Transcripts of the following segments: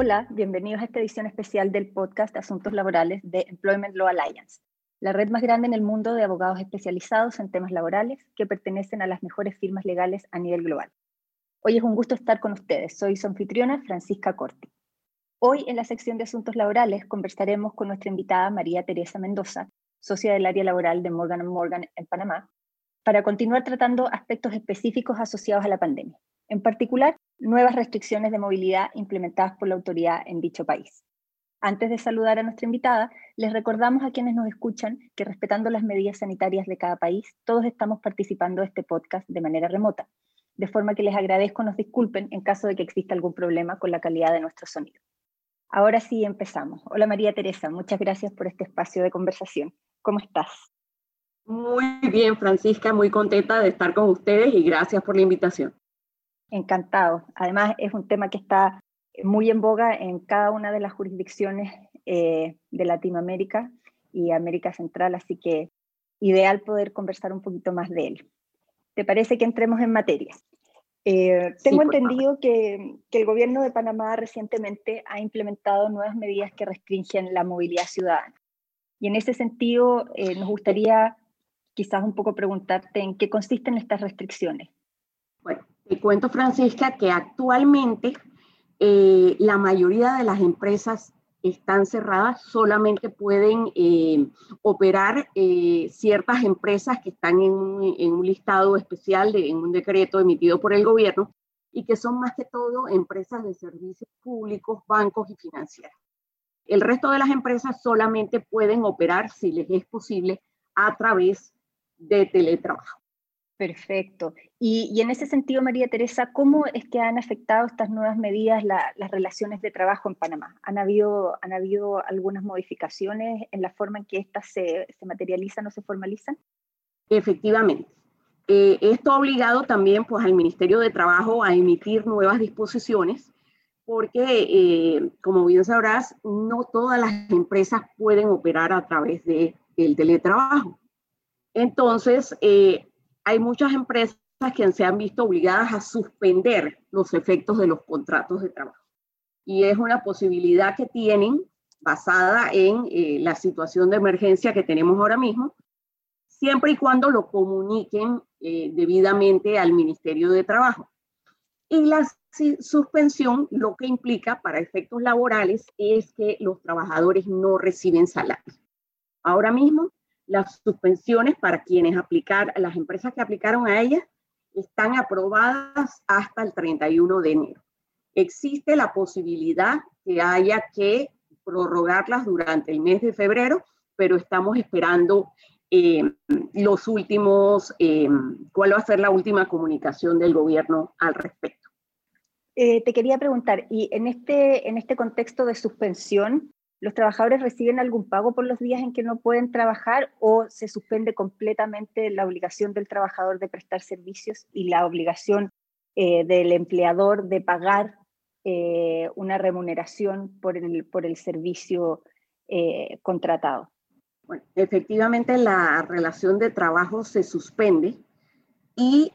Hola, bienvenidos a esta edición especial del podcast Asuntos Laborales de Employment Law Alliance, la red más grande en el mundo de abogados especializados en temas laborales que pertenecen a las mejores firmas legales a nivel global. Hoy es un gusto estar con ustedes. Soy su anfitriona, Francisca Corti. Hoy en la sección de Asuntos Laborales conversaremos con nuestra invitada María Teresa Mendoza, socia del área laboral de Morgan Morgan en Panamá, para continuar tratando aspectos específicos asociados a la pandemia, en particular nuevas restricciones de movilidad implementadas por la autoridad en dicho país. Antes de saludar a nuestra invitada, les recordamos a quienes nos escuchan que respetando las medidas sanitarias de cada país, todos estamos participando de este podcast de manera remota, de forma que les agradezco nos disculpen en caso de que exista algún problema con la calidad de nuestro sonido. Ahora sí empezamos. Hola María Teresa, muchas gracias por este espacio de conversación. ¿Cómo estás? Muy bien, Francisca, muy contenta de estar con ustedes y gracias por la invitación. Encantado. Además, es un tema que está muy en boga en cada una de las jurisdicciones eh, de Latinoamérica y América Central, así que ideal poder conversar un poquito más de él. ¿Te parece que entremos en materia? Eh, tengo entendido que, que, el gobierno de Panamá recientemente ha implementado nuevas medidas que restringen la movilidad ciudadana. Y en ese sentido, eh, nos gustaría quizás un poco preguntarte en qué consisten estas restricciones. Bueno, te cuento, Francisca, que actualmente eh, la mayoría de las empresas están cerradas, solamente pueden eh, operar eh, ciertas empresas que están en un, listado especial, de, en un decreto emitido por el gobierno, y que son más que todo empresas de servicios públicos, bancos y financieras. El resto de las empresas solamente pueden operar, si les es posible, a través de teletrabajo. Perfecto. Y, en ese sentido, María Teresa, ¿cómo es que han afectado estas nuevas medidas las relaciones de trabajo en Panamá? ¿Han habido, ¿Han habido algunas modificaciones en la forma en que estas se, materializan o se formalizan? Efectivamente. Eh, esto ha obligado también pues, al Ministerio de Trabajo a emitir nuevas disposiciones porque, eh, como bien sabrás, no todas las empresas pueden operar a través del teletrabajo. Entonces, eh, hay muchas empresas que se han visto obligadas a suspender los efectos de los contratos de trabajo. Y es una posibilidad que tienen basada en eh, la situación de emergencia que tenemos ahora mismo, siempre y cuando lo comuniquen eh, debidamente al Ministerio de Trabajo. Y la suspensión lo que implica para efectos laborales es que los trabajadores no reciben salario. Ahora mismo las suspensiones para quienes aplicar, las empresas que aplicaron a ellas, están aprobadas hasta el 31 de enero. Existe la posibilidad que haya que prorrogarlas durante el mes de febrero, pero estamos esperando eh, los últimos, eh, cuál va a ser la última comunicación del gobierno al respecto. Eh, te quería preguntar, y en este, en este contexto de suspensión, ¿Los trabajadores reciben algún pago por los días en que no pueden trabajar o se suspende completamente la obligación del trabajador de prestar servicios y la obligación eh, del empleador de pagar eh, una remuneración por el, por el servicio eh, contratado? Bueno, efectivamente la relación de trabajo se suspende y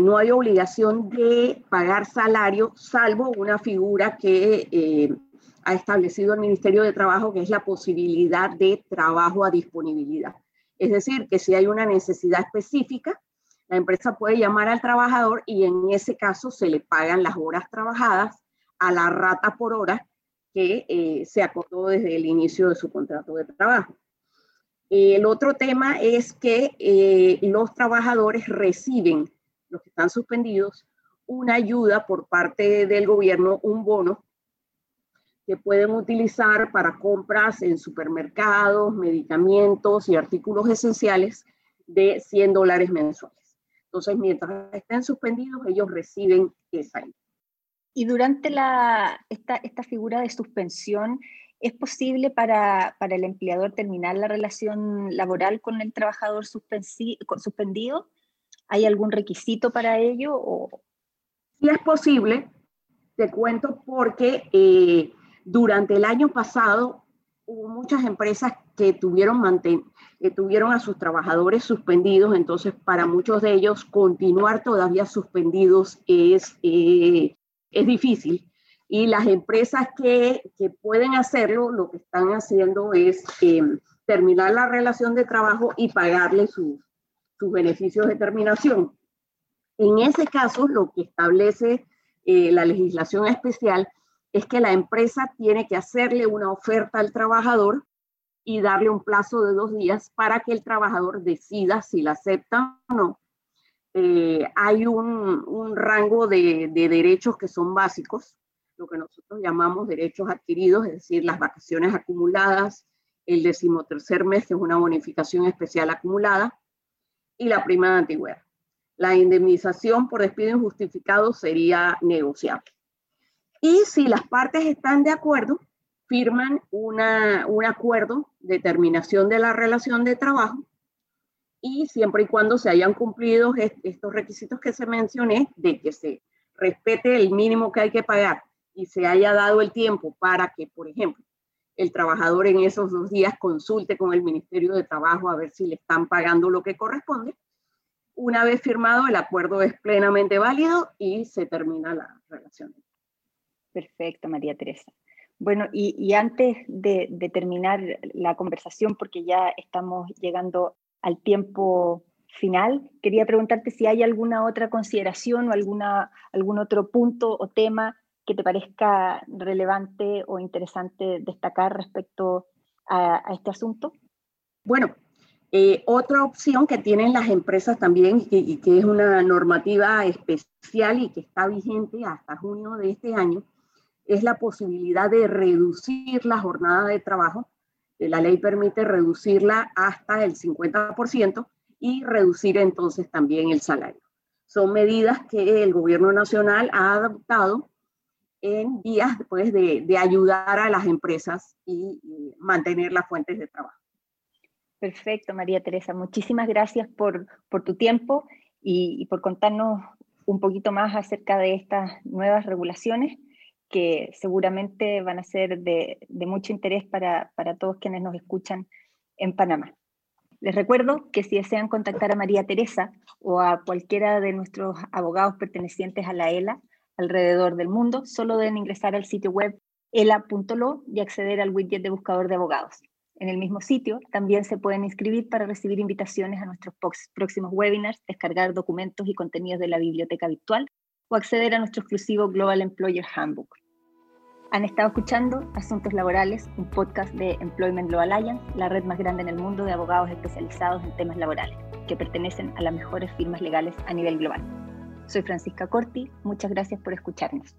no hay obligación de pagar salario, salvo una figura que ha establecido el Ministerio de Trabajo, que es la posibilidad de trabajo a disponibilidad. Es decir, que si hay una necesidad específica, la empresa puede llamar al trabajador y en ese caso se le pagan las horas trabajadas a la rata por hora que eh, se acordó desde el inicio de su contrato de trabajo. El otro tema es que eh, los trabajadores reciben, los que están suspendidos, una ayuda por parte del gobierno, un bono que pueden utilizar para compras en supermercados, medicamentos y artículos esenciales de 100 dólares mensuales. Entonces, mientras estén suspendidos, ellos reciben esa ayuda. Y durante la, esta, esta figura de suspensión, ¿es posible para, para, el empleador terminar la relación laboral con el trabajador suspendido? ¿Hay algún requisito para ello? O? Sí es posible, te cuento porque eh, durante el año pasado hubo muchas empresas que tuvieron, que tuvieron a sus trabajadores suspendidos, entonces para muchos de ellos continuar todavía suspendidos es, eh, es difícil. Y las empresas que, que pueden hacerlo, lo que están haciendo es em, terminar la relación de trabajo y pagarle sus, sus beneficios de terminación. En ese caso, lo que establece eh, la legislación especial es que la empresa tiene que hacerle una oferta al trabajador y darle un plazo de dos días para que el trabajador decida si la acepta o no. Eh, hay un, un rango de, de, derechos que son básicos, lo que nosotros llamamos derechos adquiridos, es decir, las vacaciones acumuladas, el decimotercer mes, que es una bonificación especial acumulada, y la prima de antigüedad. La indemnización por despido injustificado sería negociable. Y si las partes están de acuerdo, firman un acuerdo de terminación de la relación de trabajo y siempre y cuando se hayan cumplido estos requisitos que se mencioné, de que se respete el mínimo que hay que pagar y se haya dado el tiempo para que, por ejemplo, el trabajador en esos dos días consulte con el Ministerio de Trabajo a ver si le están pagando lo que corresponde. Una vez firmado, el acuerdo es plenamente válido y se termina la relación. Perfecto, María Teresa. Bueno, y, antes de, terminar la conversación, porque ya estamos llegando al tiempo final, quería preguntarte si hay alguna otra consideración o alguna, algún otro punto o tema que te parezca relevante o interesante destacar respecto a, este asunto? Bueno, eh, otra opción que tienen las empresas también y que, es una normativa especial y que está vigente hasta junio de este año es la posibilidad de reducir la jornada de trabajo. La ley permite reducirla hasta el 50% y reducir entonces también el salario. Son medidas que el gobierno nacional ha adoptado en vías pues, de, ayudar a las empresas y, mantener las fuentes de trabajo. Perfecto, María Teresa. Muchísimas gracias por, por tu tiempo y, por contarnos un poquito más acerca de estas nuevas regulaciones que seguramente van a ser de, mucho interés para, para todos quienes nos escuchan en Panamá. Les recuerdo que si desean contactar a María Teresa o a cualquiera de nuestros abogados pertenecientes a la ELA, alrededor del mundo, solo deben ingresar al sitio web ela.lo y acceder al widget de buscador de abogados. En el mismo sitio también se pueden inscribir para recibir invitaciones a nuestros próximos webinars, descargar documentos y contenidos de la biblioteca virtual o acceder a nuestro exclusivo Global Employer Handbook. Han estado escuchando Asuntos Laborales, un podcast de Employment Law Alliance, la red más grande en el mundo de abogados especializados en temas laborales, que pertenecen a las mejores firmas legales a nivel global. Soy Francisca Corti, muchas gracias por escucharnos.